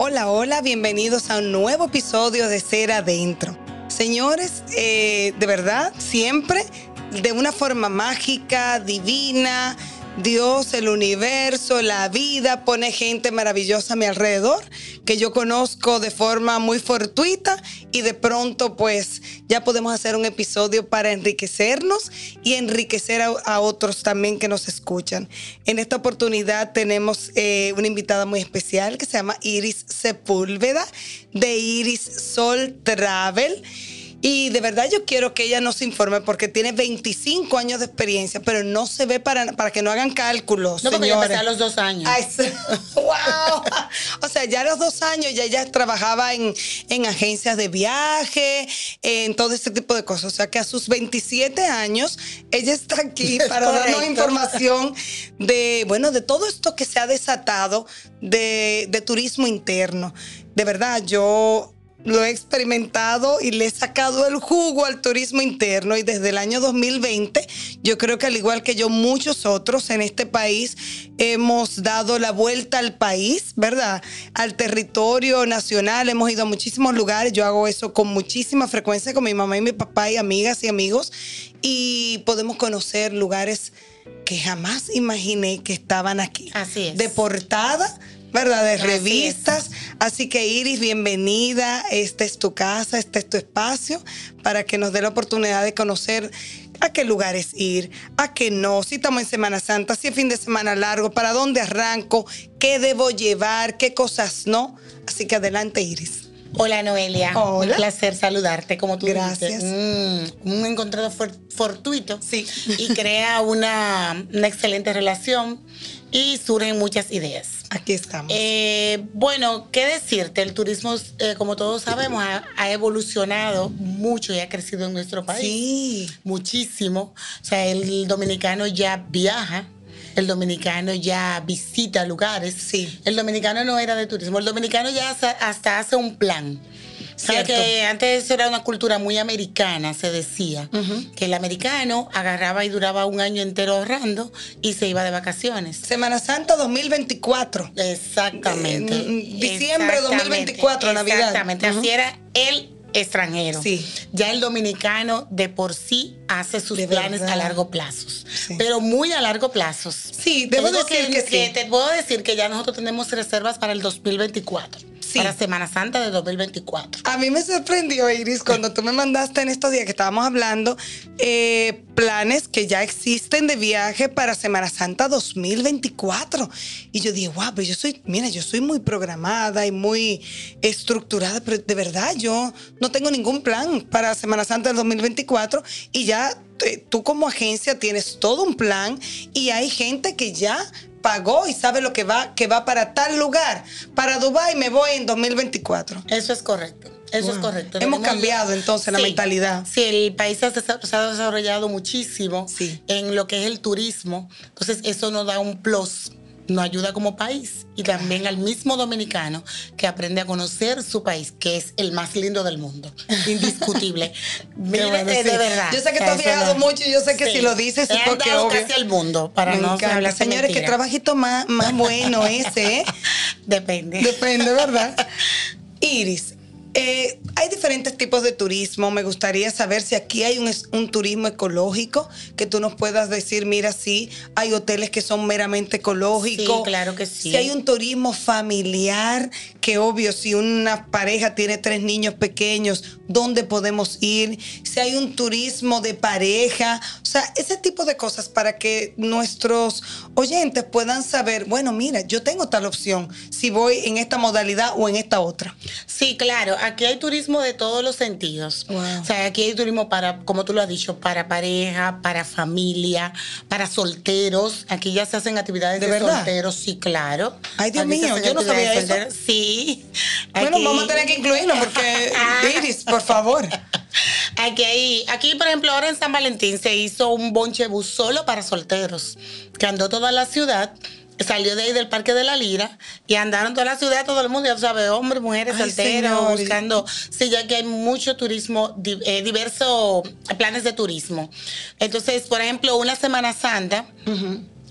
Hola, hola, bienvenidos a un nuevo episodio de Ser Adentro. Señores, eh, de verdad, siempre de una forma mágica, divina, Dios, el universo, la vida pone gente maravillosa a mi alrededor que yo conozco de forma muy fortuita y de pronto pues ya podemos hacer un episodio para enriquecernos y enriquecer a, otros también que nos escuchan. En esta oportunidad tenemos eh, una invitada muy especial que se llama Iris Sepúlveda de Iris Sol Travel. Y de verdad yo quiero que ella nos informe porque tiene 25 años de experiencia, pero no se ve para, para que no hagan cálculos. No, porque yo empecé a los dos años. ¡Wow! o sea, ya a los dos años ya ella trabajaba en, en agencias de viaje, en todo este tipo de cosas. O sea, que a sus 27 años ella está aquí para darnos información de, bueno, de todo esto que se ha desatado de, de turismo interno. De verdad, yo lo he experimentado y le he sacado el jugo al turismo interno y desde el año 2020 yo creo que al igual que yo muchos otros en este país hemos dado la vuelta al país, ¿verdad? Al territorio nacional, hemos ido a muchísimos lugares, yo hago eso con muchísima frecuencia con mi mamá y mi papá y amigas y amigos y podemos conocer lugares que jamás imaginé que estaban aquí. Así es. De portada ¿verdad? De revistas. Así, que Iris, bienvenida. Esta es tu casa, este es tu espacio para que nos dé la oportunidad de conocer a qué lugares ir, a qué no, si estamos en Semana Santa, si es fin de semana largo, para dónde arranco, qué debo llevar, qué cosas no. Así que adelante, Iris. Hola Noelia, Hola. un placer saludarte como tú Gracias. Mm, un encontrado fortuito sí. y crea una, una excelente relación y surgen muchas ideas. Aquí estamos. Eh, bueno, ¿qué decirte? El turismo, eh, como todos sabemos, ha, evolucionado mucho y ha crecido en nuestro país. Sí. Muchísimo. O sea, el dominicano ya viaja. El dominicano ya visita lugares. Sí. El dominicano no era de turismo. El dominicano ya hasta hace un plan. O que antes era una cultura muy americana, se decía, que el americano agarraba y duraba un año entero ahorrando y se iba de vacaciones. Semana Santa 2024. Exactamente. diciembre 2024, Navidad. Exactamente, así era el extranjero. Sí. Ya el dominicano de por sí hace sus planes a largo plazo. Pero muy a largo plazo. Sí, debo decir que, sí. Te puedo decir que ya nosotros tenemos reservas para el 2024 para Semana Santa de 2024. A mí me sorprendió, Iris, cuando tú me mandaste en estos días que estábamos hablando, eh, planes que ya existen de viaje para Semana Santa 2024. Y yo dije, wow, pero yo soy, mira, yo soy muy programada y muy estructurada, pero de verdad yo no tengo ningún plan para Semana Santa del 2024 y ya eh, tú como agencia tienes todo un plan y hay gente que ya pagó y sabe lo que va, que va para tal lugar. Para Dubái me voy en 2024. Eso es correcto. Eso es correcto. Hemos cambiado entonces la mentalidad. Sí, el país se ha desarrollado muchísimo sí. en lo que es el turismo. Entonces eso nos da un plus nos ayuda como país y también al mismo dominicano que aprende a conocer su país, que es el más lindo del mundo, indiscutible. Mire, de verdad. Yo sé que tú has viajado mucho y yo sé que si lo dices es porque obvio. casi el mundo para no hablar Señores, qué trabajito más, más bueno ese, ¿eh? Depende. Depende, ¿verdad? Iris, eh, hay diferentes tipos de turismo. Me gustaría saber si aquí hay un, turismo ecológico que tú nos puedas decir, mira, sí, hay hoteles que son meramente ecológicos. Sí, claro que sí. Si hay un turismo familiar, que obvio, si una pareja tiene tres niños pequeños, ¿dónde podemos ir? Si hay un turismo de pareja, o sea, ese tipo de cosas para que nuestros oyentes puedan saber, bueno, mira, yo tengo tal opción, si voy en esta modalidad o en esta otra. Sí, claro aquí hay turismo de todos los sentidos. O sea, aquí hay turismo para, como tú lo has dicho, para pareja, para familia, para solteros. Aquí ya se hacen actividades de, solteros, sí, claro. Ay, Dios mío, yo no sabía eso. Sí. Bueno, vamos a tener que incluirlo porque, Iris, por favor. Aquí, hay, aquí, por ejemplo, ahora en San Valentín se hizo un bonche bus solo para solteros, que andó toda la ciudad salió de ahí del Parque de la Lira y andaron toda la ciudad, todo el mundo, ya sabe, hombres, mujeres, solteros, buscando. Sí, ya que hay mucho turismo, eh, diversos planes de turismo. Entonces, por ejemplo, una Semana Santa.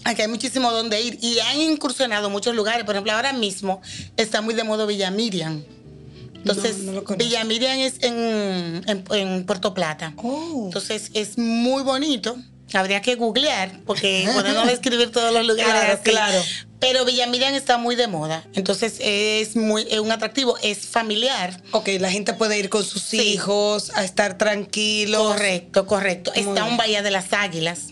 Aquí hay muchísimo donde ir y han incursionado muchos lugares. Por ejemplo, ahora mismo está muy de moda Villa Miriam. Entonces, No, no. Villa Miriam es en, en- en Puerto Plata. Oh. Entonces, es muy bonito. Habría que googlear, porque podemos describir todos los lugares. Claro, así. claro. Pero Villa Miriam está muy de moda. Entonces, es muy es un atractivo, es familiar. Ok, la gente puede ir con sus Sí. hijos a estar tranquilos. Correcto, correcto. Muy está bien. un Bahía de las Águilas.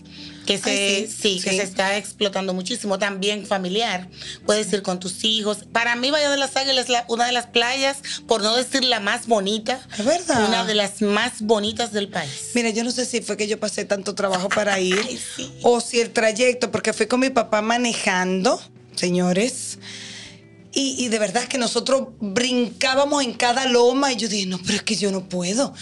Que se, Ay, sí, sí, que sí. se está explotando muchísimo, también familiar. Puedes ir con tus hijos. Para mí, Bahía de las Águilas es la- una de las playas, por no decir la más bonita, Es verdad. una de las más bonitas del país. Mira, yo no sé si fue que yo pasé tanto trabajo para ir Ay, o si el trayecto, porque fui con mi papá manejando, señores. Y, y de verdad que nosotros brincábamos en cada loma y yo dije, no, pero es que yo no puedo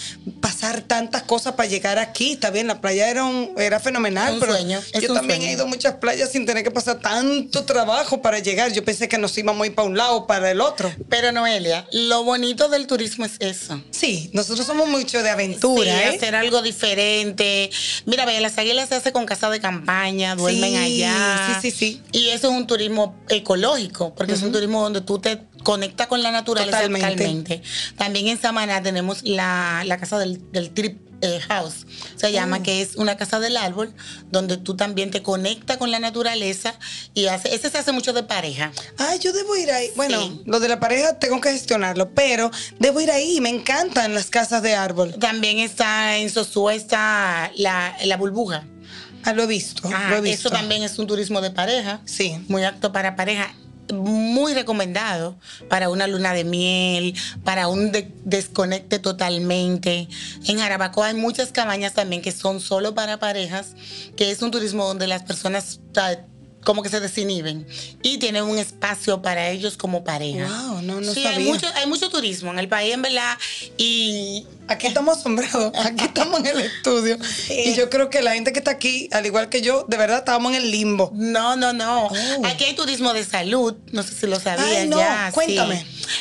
pasar tantas cosas para llegar aquí. Está bien, la playa era, un, era fenomenal, Un pero sueño, yo también sueño. he ido a muchas playas sin tener que pasar tanto trabajo para llegar. Yo pensé que nos íbamos a ir para un lado o para el otro. Pero Noelia, lo bonito del turismo es eso. Sí, nosotros somos mucho de aventura, Sí, ¿eh? hacer algo diferente. Mira, de las Águilas se hace con casa de campaña, duermen Sí, allá. sí, sí, sí. Y eso es un turismo ecológico, porque es un turismo donde tú te conectas con la naturaleza Totalmente. También en Samaná tenemos la, la casa del, del Trip eh, House, se llama, Oh. que es una casa del árbol, donde tú también te conectas con la naturaleza y hace, ese se hace mucho de pareja. Ay, yo debo ir ahí. Bueno, Sí. lo de la pareja tengo que gestionarlo, pero debo ir ahí. Me encantan las casas de árbol. También está en Sosúa está la, la burbuja. Ah, lo he visto, Ajá, lo he visto. eso también es un turismo de pareja. Sí. Muy apto para pareja. Muy recomendado para una luna de miel, para un de- desconecte totalmente. En Jarabacoa hay muchas cabañas también que son solo para parejas, que es un turismo donde las personas como que se desinhiben y tienen un espacio para ellos como pareja. Wow, no, no sí, sabía. Hay mucho, hay mucho turismo en el país, en verdad. Y Aquí estamos asombrados, aquí estamos en el estudio. Y yo creo que la gente que está aquí, al igual que yo, de verdad estábamos en el limbo. No, no, no. Oh. Aquí hay turismo de salud. No sé si lo sabías Ay, no, ya. sí.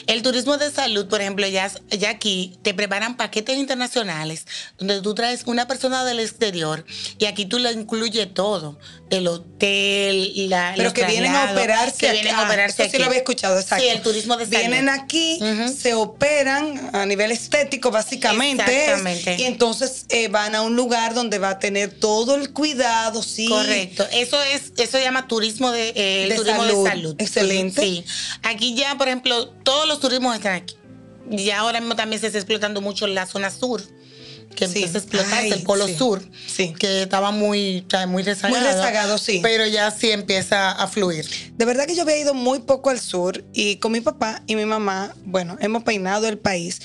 El turismo de salud, por ejemplo, ya, ya aquí te preparan paquetes internacionales donde tú traes una persona del exterior y aquí tú le incluyes todo. El hotel, la, Pero los que vienen a operarse que aquí. vienen a Ah, operarse eso sí lo había escuchado, exacto. Sí, el turismo de salud. Vienen aquí, se operan a nivel estético, básicamente. Exactamente. y entonces eh, van a un lugar donde va a tener todo el cuidado, sí. Correcto. Eso es, eso se llama turismo de, eh, De turismo salud. de salud. Excelente. Sí. Aquí ya, por ejemplo, todos los turismos están aquí. Ya ahora mismo también se está explotando mucho la zona sur. Que Sí. empieza a explotarse Ay, el polo sí. sur. Sí. Que estaba muy, muy rezagado. Muy rezagado, sí. Pero ya sí empieza a fluir. De verdad que yo había ido muy poco al sur y con mi papá y mi mamá, bueno, hemos peinado el país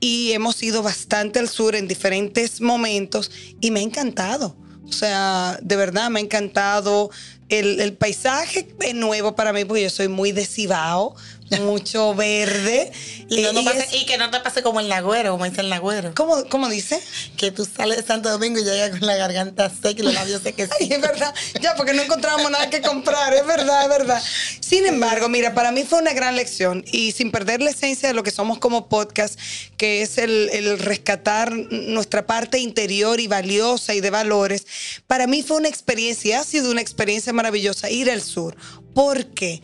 y hemos ido bastante al sur en diferentes momentos y me ha encantado. O sea, de verdad me ha encantado. El, el paisaje es nuevo para mí porque yo soy muy de Cibao, mucho verde. Y, no nos y pase- es- y que no te pase como el Nagüero, como dice el Nagüero. ¿cómo, cómo dice? Que tú sales de Santo Domingo y llegas con la garganta seca y los labios secos. Ay, es verdad, ya porque no encontramos nada que comprar, es verdad, es verdad. Sin embargo, mira, para mí fue una gran lección y sin perder la esencia de lo que somos como podcast, que es el, el rescatar nuestra parte interior y valiosa y de valores, para mí fue una experiencia, y ha sido una experiencia maravillosa ir al sur. ¿Por qué?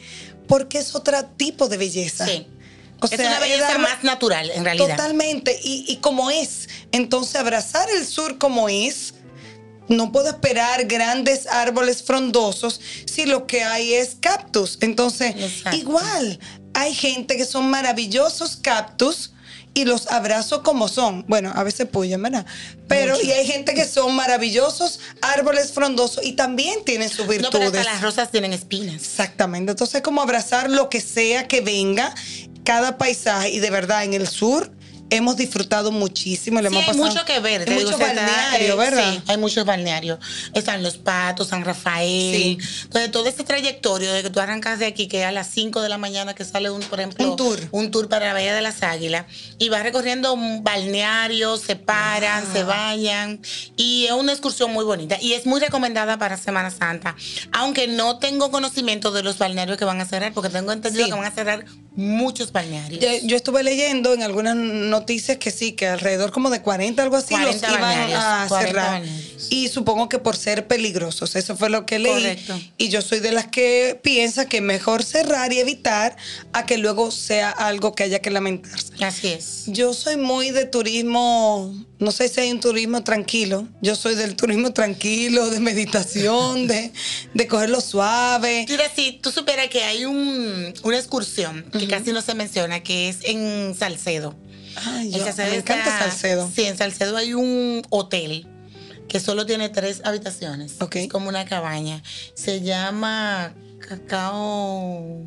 Porque es otro tipo de belleza. Sí. O es sea, una belleza más natural, en realidad. Totalmente. Y, y como es. Entonces, abrazar el sur como es. No puedo esperar grandes árboles frondosos si lo que hay es cactus. Entonces, Exacto. igual, hay gente que son maravillosos cactus y los abrazo como son. Bueno, a veces puyan, ¿verdad? Pero, Mucho. y hay gente que son maravillosos árboles frondosos y también tienen sus No, pero virtudes. hasta las rosas tienen espinas. Exactamente. Entonces, como abrazar lo que sea que venga, cada paisaje. Y de verdad, en el sur hemos disfrutado muchísimo. Le Sí, hemos hay mucho que ver. Hay te digo, mucho o sea, está, balneario, eh, ¿verdad? Sí, hay muchos balnearios. Están Los Patos, San Rafael. Sí. Entonces, todo este trayectorio de que tú arrancas de aquí, que a las 5 de la mañana que sale un, por ejemplo, Un tour. un tour para la Bahía de las Águilas, y vas recorriendo un balneario, se paran, se bañan, y es una excursión muy bonita. Y es muy recomendada para Semana Santa. Aunque no tengo conocimiento de los balnearios que van a cerrar, porque tengo entendido Sí. que van a cerrar muchos balnearios. Yo, yo estuve leyendo en algunas noticias que sí, que alrededor como de 40, algo así, 40 los iban a 40 cerrar. Y supongo que por ser peligrosos, eso fue lo que leí. Correcto. Y yo soy de las que piensa que mejor cerrar y evitar a que luego sea algo que haya que lamentarse. Así es. Yo soy muy de turismo, no sé si hay un turismo tranquilo. Yo soy del turismo tranquilo, de meditación, de, de cogerlo suave. Mira, si tú supieras que hay un, una excursión que casi no se menciona, que es en Salcedo. Ay, yo- Salcedo me encanta está- Salcedo. Sí, en Salcedo hay un hotel que solo tiene tres habitaciones. Ok. Es como una cabaña. Se llama Cacao.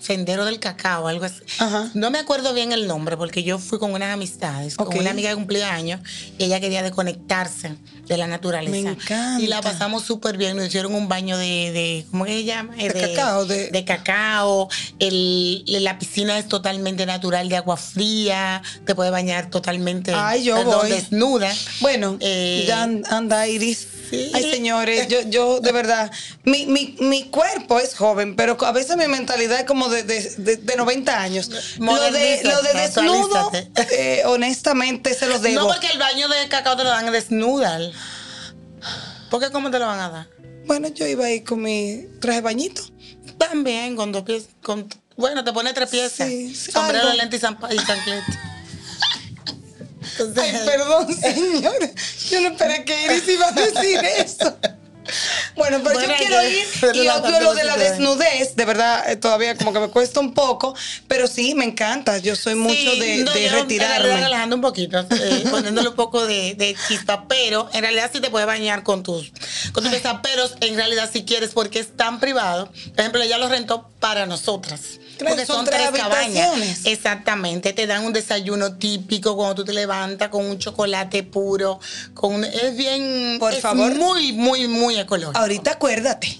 Sendero del Cacao, algo así. Ajá. No me acuerdo bien el nombre porque yo fui con unas amistades, con una amiga de cumpleaños y ella quería desconectarse de la naturaleza. Me encanta. Y la pasamos súper bien. Nos hicieron un baño de, de ¿cómo que se llama? Eh, De cacao, de- de cacao. El- la piscina es totalmente natural de agua fría. Te puede bañar totalmente Ay, yo perdón, voy. desnuda. Bueno, Eh, ya an- anda Iris. sí. Ay, señores, yo, yo de verdad, mi, mi, mi cuerpo es joven, pero a veces mi mentalidad es como de, de, de- de 90 años. Lo de, lo de desnudo, eh, honestamente, se los debo. No porque el baño de cacao te lo dan desnuda. ¿Por qué cómo te lo van a dar? Bueno, yo iba ahí con mi traje bañito. También con dos pies. Con, bueno, te pone tres piezas. Sí, sí, Sombrero, lente y, zampa- y. Entonces, Ay, perdón, señores. Yo no esperé que Iris iba a decir eso. Bueno, pero Bueno, yo quiero yo- ir y obvio lo de la desnudez, de verdad, eh, todavía como que me cuesta un poco, pero sí, me encanta. Yo soy mucho Sí, de, no, de yo, retirarme. relajando un poquito, eh, poniéndole un poco de, de chispa, pero en realidad sí te puedes bañar con tus, con tus piezas, pero en realidad si quieres, porque es tan privado, por ejemplo, ella lo rentó para nosotras. Porque son son, tres tres cabañas. Exactamente, te dan un desayuno típico cuando tú te levantas con un chocolate puro, con es bien, Por es favor. muy, muy, muy ecológico. Ahorita acuérdate.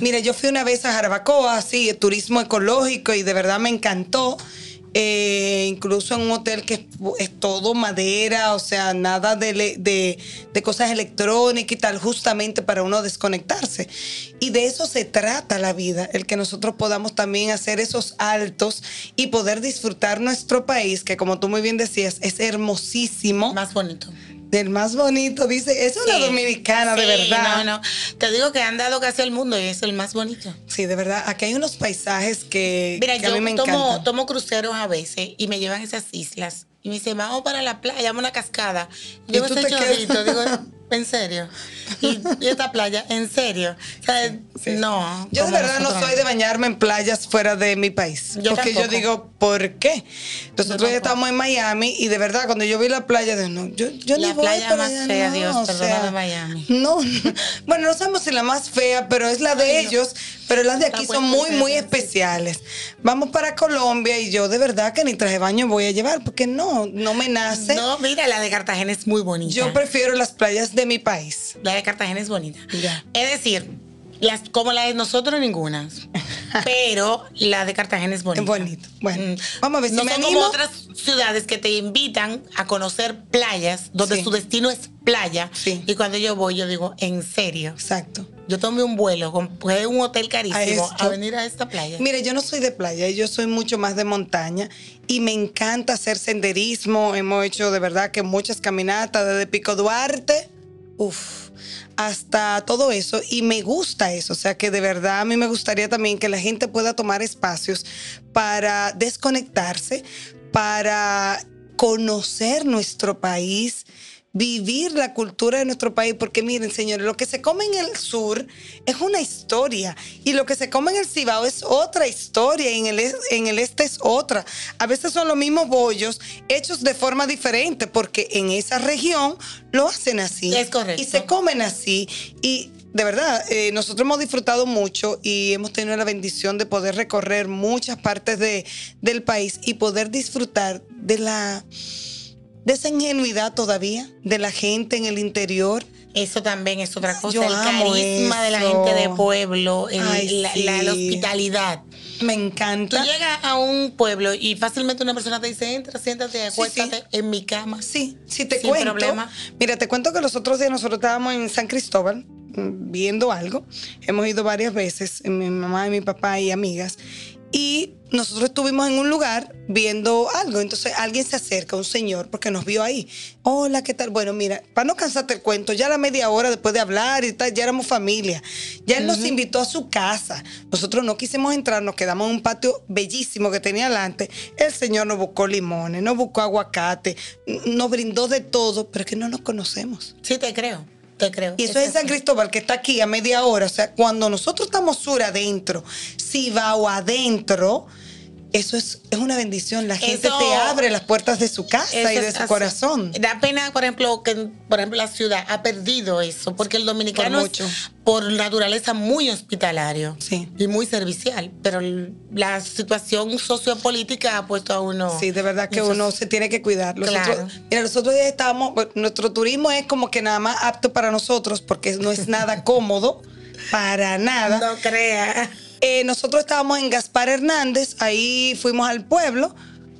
Mira, yo fui una vez a Jarabacoa, así, turismo ecológico, y de verdad me encantó. Eh, incluso en un hotel que es, todo madera, o sea, nada de, de- de cosas electrónicas y tal, justamente para uno desconectarse. Y de eso se trata la vida, el que nosotros podamos también hacer esos altos y poder disfrutar nuestro país, que como tú muy bien decías, es hermosísimo. Más bonito. Del más bonito, dice, es una Sí. dominicana de verdad. No, no. Te digo que han dado casi al mundo y es el más bonito. Sí, de verdad. Aquí hay unos paisajes que, Mira, que a yo mí me tomo, encantan. tomo cruceros a veces y me llevan a esas islas. Y me dicen, vamos para la playa, vamos a una cascada. Y Yo me estoy chorrito, digo, ¿en serio? Y, y esta playa, ¿en serio? O sea, Sí. no. Yo de verdad no soy de bañarme en playas fuera de mi país. Yo porque yo digo, ¿por qué? Nosotros ya estamos en Miami y de verdad cuando yo vi la playa, de no, yo, yo La ni voy playa para más allá, fea, no, Dios, o sea, de Miami. No, bueno, no sabemos si la más fea, pero es la de Ay, no. ellos, pero las de aquí Está son muy, muy sí. especiales. Vamos para Colombia y yo de verdad que ni traje baño voy a llevar porque no, no me nace. No, mira, la de Cartagena es muy bonita. Yo prefiero las playas de mi país. La de Cartagena es bonita. Ya. Es decir, las, como la de nosotros ninguna. Pero la de Cartagena es bonita. Es bonito. Bueno, Mm. vamos a ver si no me son animo. como otras ciudades que te invitan a conocer playas donde Sí. su destino es playa. Sí. Y cuando yo voy, yo digo, en serio. Exacto. Yo tomé un vuelo, compré un hotel carísimo A a, venir a esta playa. Mire, yo no soy de playa, yo soy mucho más de montaña y me encanta hacer senderismo. Hemos hecho de verdad que muchas caminatas desde Pico Duarte, uff, hasta todo eso y me gusta eso. O sea que de verdad a mí me gustaría también que la gente pueda tomar espacios para desconectarse, para conocer nuestro país vivir la cultura de nuestro país, porque miren, señores, lo que se come en el sur es una historia y lo que se come en el Cibao es otra historia y en el, en el este es otra. A veces son los mismos bollos hechos de forma diferente porque en esa región lo hacen así. Es correcto. Y se comen así y de verdad, eh, nosotros hemos disfrutado mucho y hemos tenido la bendición de poder recorrer muchas partes de, del país y poder disfrutar de la de esa ingenuidad todavía de la gente en el interior. Eso también es otra cosa. Yo el carisma de la gente de pueblo, el- Ay, la, sí. la- la hospitalidad. Me Tú encanta. llegas a un pueblo y fácilmente una persona te dice, entra, siéntate, Sí, acuéstate sí. en mi cama. Sí, si te Sin cuento. problema. Mira, te cuento que los otros días nosotros estábamos en San Cristóbal mm, viendo algo. Hemos ido varias veces, mi mamá y mi papá y amigas. Y nosotros estuvimos en un lugar viendo algo. Entonces alguien se acerca, un señor, porque nos vio ahí. Hola, ¿qué tal? Bueno, mira, para no cansarte el cuento, ya a la media hora después de hablar y tal, ya éramos familia. Ya él nos invitó a su casa. Nosotros no quisimos entrar, nos quedamos en un patio bellísimo que tenía adelante. El señor nos buscó limones, nos buscó aguacate, nos brindó de todo, pero es que no nos conocemos. Sí, te creo. Te creo. Y eso es en San. Cristóbal, que está aquí a media hora. O sea, cuando nosotros estamos sur adentro, Cibao adentro, eso es, es una bendición. La gente Eso- te abre las puertas de su casa y de su así. corazón. Da pena, por ejemplo, que por ejemplo la ciudad ha perdido eso, porque el dominicano Por es por naturaleza muy hospitalario Sí. y muy servicial, pero la situación sociopolítica ha puesto a uno. Sí, de verdad que uno se tiene que cuidar. Los Claro. otros- mira, los otros días estábamos, bueno, nuestro turismo es como que nada más apto para nosotros porque no es nada cómodo, para nada. No crea. Eh, nosotros estábamos en Gaspar Hernández, ahí fuimos al pueblo.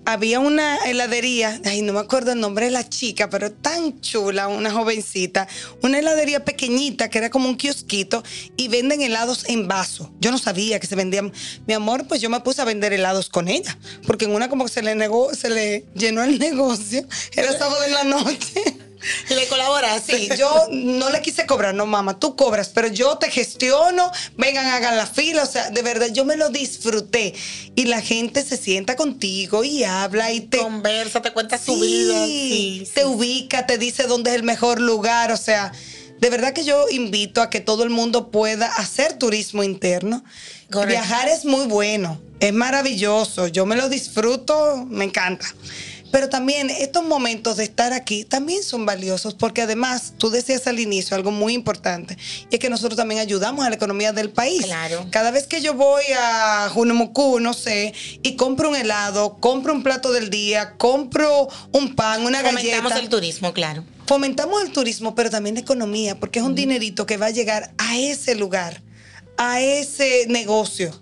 Había una heladería, ay, no me acuerdo el nombre de la chica, pero tan chula, una jovencita. Una heladería pequeñita que era como un kiosquito y venden helados en vaso. Yo no sabía que se vendían. Mi amor, pues yo me puse a vender helados con ella, porque en una como se le negó, se le llenó el negocio. Era sábado en la noche. Le colaboraste. Sí, yo no le quise cobrar, no mamá, tú cobras, pero yo te gestiono, vengan, hagan la fila, o sea, de verdad, yo me lo disfruté. Y la gente se sienta contigo y habla y te... Conversa, te cuenta su vida. Sí, te sí. ubica, te dice dónde es el mejor lugar, o sea, de verdad que yo invito a que todo el mundo pueda hacer turismo interno. Correcto. Viajar es muy bueno, es maravilloso, yo me lo disfruto, me encanta. Pero también estos momentos de estar aquí también son valiosos porque además tú decías al inicio algo muy importante y es que nosotros también ayudamos a la economía del país. Claro. Cada vez que yo voy a Junemucú, no sé, y compro un helado, compro un plato del día, compro un pan, una Fomentamos galleta. el turismo, claro. Fomentamos el turismo, pero también la economía, porque es un dinerito que va a llegar a ese lugar, a ese negocio,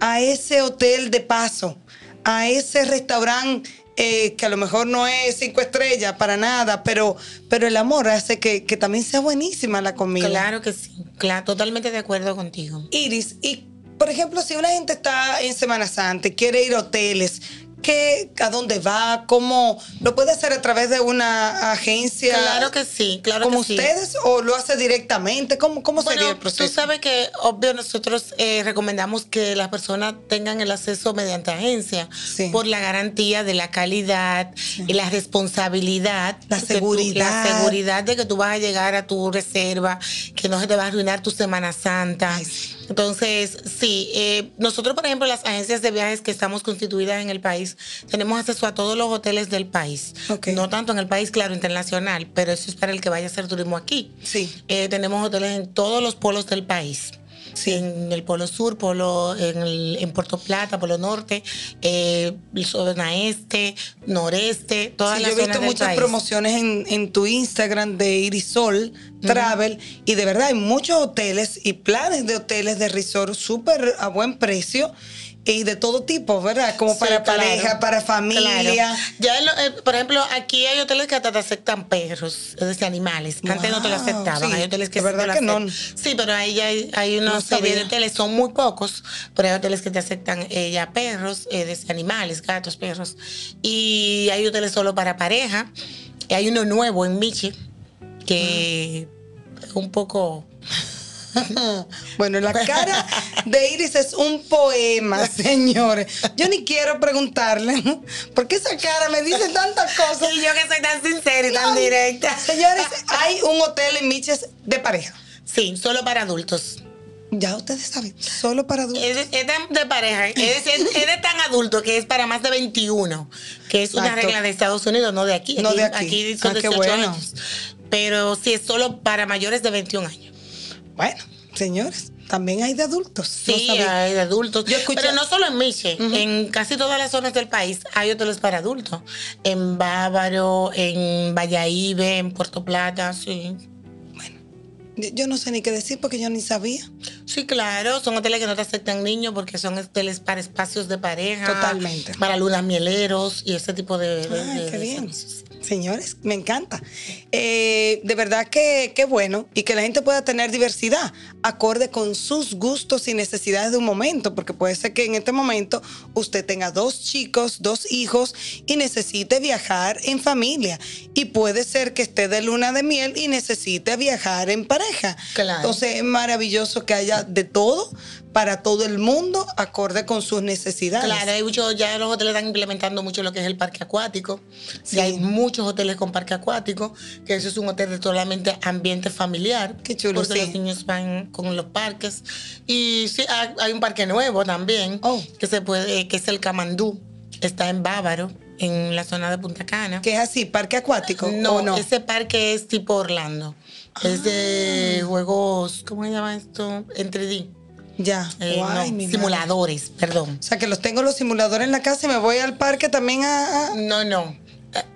a ese hotel de paso, a ese restaurante eh, que a lo mejor no es cinco estrellas para nada, pero, pero el amor hace que, que también sea buenísima la comida. Claro que sí. Claro, totalmente de acuerdo contigo. Iris, y por ejemplo, si una gente está en Semana Santa y quiere ir a hoteles, ¿qué, ¿a dónde va? ¿Cómo? ¿Lo puede hacer a través de una agencia? Claro que sí, claro como que sí. ustedes o lo hace directamente? ¿Cómo, cómo sería Bueno, el proceso? tú sabes que, obvio, nosotros eh, recomendamos que las personas tengan el acceso mediante agencia Sí. por la garantía de la calidad y la responsabilidad. La tú- seguridad. la seguridad de que tú vas a llegar a tu reserva, que no se te va a arruinar tu Semana Santa. Ay, sí. Entonces, sí, eh, nosotros, por ejemplo, las agencias de viajes que estamos constituidas en el país, tenemos acceso a todos los hoteles del país. No tanto en el país, claro, internacional, pero eso es para el que vaya a hacer turismo aquí. Sí. Eh, tenemos hoteles en todos los polos del país. Sí. En el polo sur, polo en, el- en Puerto Plata, polo norte, eh, zona este, noreste, todas Sí, las yo he visto del muchas país. promociones en, en tu Instagram de Irisol Travel y de verdad hay muchos hoteles y planes de hoteles de resort súper a buen precio y de todo tipo, ¿verdad? Como Sí, para claro. pareja, para familia. Claro. Ya, lo- eh, por ejemplo, aquí hay hoteles que hasta te aceptan perros, es decir, animales. Antes no te lo aceptaban. sí, hay hoteles que sí te verdad lo que no. Sí, pero ahí ya hay, hay una No serie de hoteles, son muy pocos, pero hay hoteles que te aceptan eh, ya perros, eh, desde animales, gatos, perros. Y hay hoteles solo para pareja. Y hay uno nuevo en Michi, que es un poco... Bueno, la cara de Iris es un poema, señores. Yo ni quiero preguntarle, porque esa cara me dice tantas cosas. Y yo que soy tan sincera y tan directa. Señores, hay un hotel en Miches de pareja. Sí, solo para adultos. Ya ustedes saben, solo para adultos. Es, de- es de, de pareja, es, es- es de tan adulto que es para más de 21, que es una regla de Estados Unidos, no de aquí. No de aquí. son Ah, qué 18 bueno. años. Pero sí es solo para mayores de 21 años. Bueno, señores, también hay de adultos. Sí, hay de adultos. Yo escuché- Pero no solo en Miche, en casi todas las zonas del país hay hoteles para adultos. En Bávaro, en Valladolid, en Puerto Plata, sí. Yo, yo no sé ni qué decir porque yo ni sabía. Sí, claro, son hoteles que no te aceptan niños porque son hoteles para espacios de pareja. Totalmente. Para lunas mieleros y ese tipo de, de- Ay, de- qué de bien. servicios. Señores, me encanta. Eh, de verdad que, que bueno y que la gente pueda tener diversidad acorde con sus gustos y necesidades de un momento, porque puede ser que en este momento usted tenga dos chicos, dos hijos y necesite viajar en familia. Y puede ser que esté de luna de miel y necesite viajar en pareja. Claro. Entonces es maravilloso que haya de todo para todo el mundo acorde con sus necesidades. Claro, hay mucho, ya los hoteles están implementando mucho lo que es el parque acuático. Sí. Y hay muchos hoteles con parque acuático, que eso es un hotel de solamente ambiente familiar. Qué chulo, Porque sí. los niños van con los parques. Y sí, hay, hay un parque nuevo también, Oh. que se puede, que es el Camandú. Está en Bávaro, en la zona de Punta Cana. Que es así, parque acuático. No, ¿o no? ese parque es tipo Orlando. Es de Ah. juegos, ¿cómo se llama esto? En 3D. Ya. Eh, Guay, no, mi madre. simuladores, perdón. O sea, que los tengo los simuladores en la casa y me voy al parque también a... a- No, no.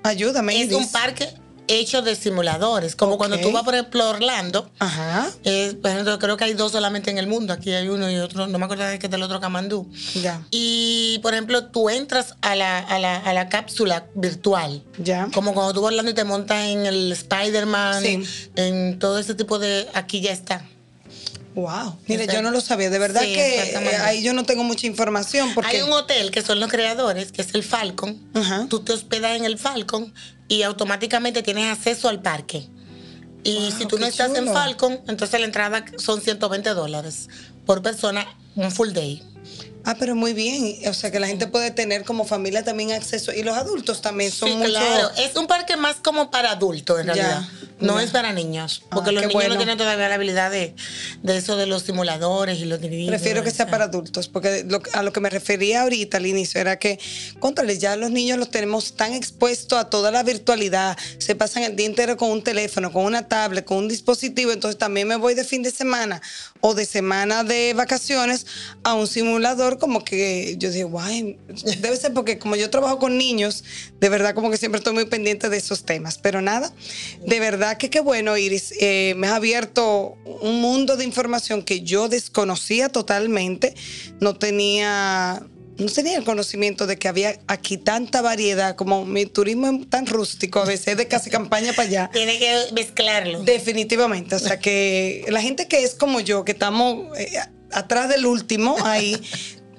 ayúdame. Es Iris. un parque hecho de simuladores. Como cuando tú vas, por ejemplo, a Orlando. Ajá, eh, por ejemplo, creo que hay dos solamente en el mundo. Aquí hay uno y otro. No me acuerdo de qué es del otro Camandú. ya, Y, por ejemplo, tú entras a la, a la, a la cápsula virtual. ya. Como cuando tú vas a Orlando y te montas en el Spider-Man, Sí. en todo ese tipo de... Aquí ya está. Wow. Mire, yo no lo sabía. De verdad Sí, que eh, ahí yo no tengo mucha información porque... Hay un hotel que son los creadores, que es el Falcon. Ajá. Tú te hospedas en el Falcon y automáticamente tienes acceso al parque. Y Wow, si tú no estás en. Falcon, entonces la entrada son 120 dólares por persona, un full day. Ah, pero muy bien. O sea, que la gente puede tener como familia también acceso. Y los adultos también son sí, mucho... claro. Es un parque más como para adultos, en Ya, realidad. No ya. es para niños. Ah, Porque los niños bueno. no tienen todavía la habilidad de, de eso de los simuladores y los divididos. Prefiero que sea para adultos, porque lo- a lo que me refería ahorita al inicio era que, contrales, ya los niños los tenemos tan expuestos a toda la virtualidad, se pasan el día entero con un teléfono, con una tablet, con un dispositivo, entonces también me voy de fin de semana o de semana de vacaciones a un simulador, como que yo digo, guay, debe ser porque como yo trabajo con niños, de verdad como que siempre estoy muy pendiente de esos temas, pero nada, de verdad que qué bueno, Iris, eh, me has abierto un mundo de información que yo desconocía totalmente, no tenía... No tenía el conocimiento de que había aquí tanta variedad, como mi turismo es tan rústico, a veces de casi campaña para allá. Tiene que mezclarlo. Definitivamente, o sea que la gente que es como yo, que estamos eh, atrás del último ahí,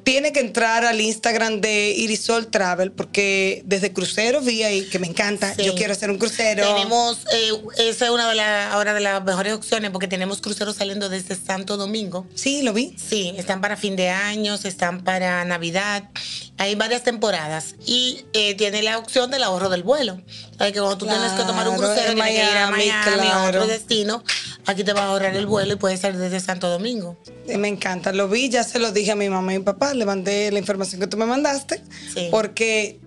tiene que entrar al Instagram de Irisol Travel, porque desde crucero vi ahí que me encanta, Sí. yo quiero hacer un crucero. Tenemos, eh, esa es una de las ahora de las mejores opciones porque tenemos cruceros saliendo desde Santo Domingo. Sí, lo vi. Sí, están para fin de años, están para Navidad. Hay varias temporadas y eh, tiene la opción del ahorro del vuelo. Que cuando tú tienes que tomar un Claro, crucero, que ir a Miami, Miami a otro claro. destino, aquí te vas a ahorrar el vuelo y puedes salir desde Santo Domingo. Eh, Me encanta, lo vi, ya se lo dije a mi mamá y mi papá, le mandé la información que tú me mandaste, Sí. porque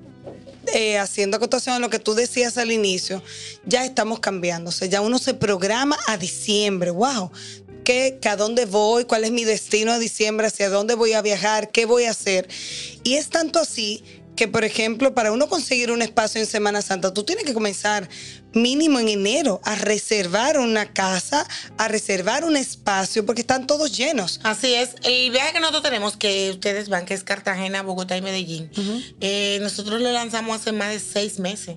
eh, haciendo acotación a lo que tú decías al inicio, ya estamos cambiando, o sea, ya uno se programa a diciembre, wow. ¿Qué, que ¿A dónde voy? ¿Cuál es mi destino a diciembre? ¿Hacia dónde voy a viajar? ¿Qué voy a hacer? Y es tanto así que, por ejemplo, para uno conseguir un espacio en Semana Santa, tú tienes que comenzar mínimo en enero a reservar una casa, a reservar un espacio, porque están todos llenos. Así es. El viaje que nosotros tenemos, que ustedes van, que es Cartagena, Bogotá y Medellín, eh, nosotros lo lanzamos hace más de seis meses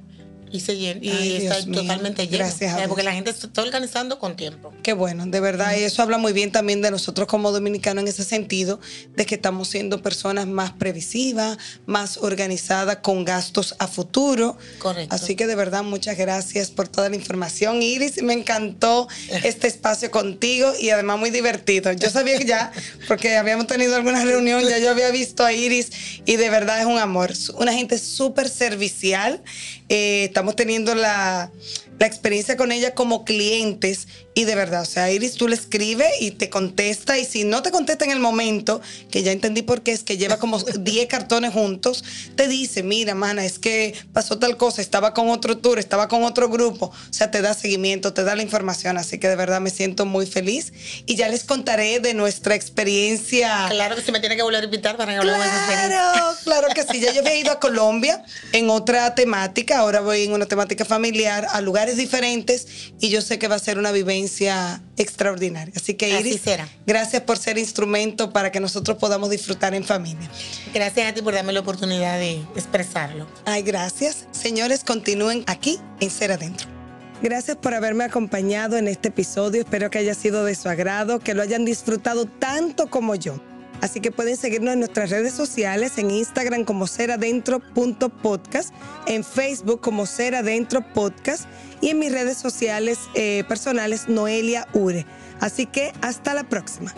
y, se llen- y Ay, está Dios mío. totalmente lleno. Gracias a Eh, Porque Dios. la gente se está organizando con tiempo. Qué bueno, de verdad, y eso habla muy bien también de nosotros como dominicanos en ese sentido, de que estamos siendo personas más previsivas, más organizadas, con gastos a futuro. Correcto. Así que de verdad, muchas gracias por toda la información, Iris. Me encantó este espacio contigo y además muy divertido. Yo sabía que ya, porque habíamos tenido alguna reunión, ya yo había visto a Iris y de verdad es un amor. Una gente súper servicial. Eh, estamos teniendo la, la experiencia con ella como clientes y de verdad, o sea, Iris, tú le escribes y te contesta y si no te contesta en el momento, que ya entendí por qué es que lleva como 10 cartones juntos, te dice, mira, mana, es que pasó tal cosa, estaba con otro tour, estaba con otro grupo, o sea, te da seguimiento, te da la información, así que de verdad me siento muy feliz y ya les contaré de nuestra experiencia. Claro que si me tiene que volver a invitar para que hablemos de esa experiencia. Claro, claro que sí. Ya yo había ido a Colombia en otra temática, ahora voy en una temática familiar a lugares diferentes y yo sé que va a ser una vivencia extraordinaria. Así que Así Iris, será. gracias por ser instrumento para que nosotros podamos disfrutar en familia. Gracias a ti por darme la oportunidad de expresarlo. Ay, gracias. Señores, continúen aquí en Ser Adentro. Gracias por haberme acompañado en este episodio. Espero que haya sido de su agrado, que lo hayan disfrutado tanto como yo. Así que pueden seguirnos en nuestras redes sociales, en Instagram como seradentro.podcast, en Facebook como Ser Adentro Podcast y en mis redes sociales eh, personales Noelia Ure. Así que hasta la próxima.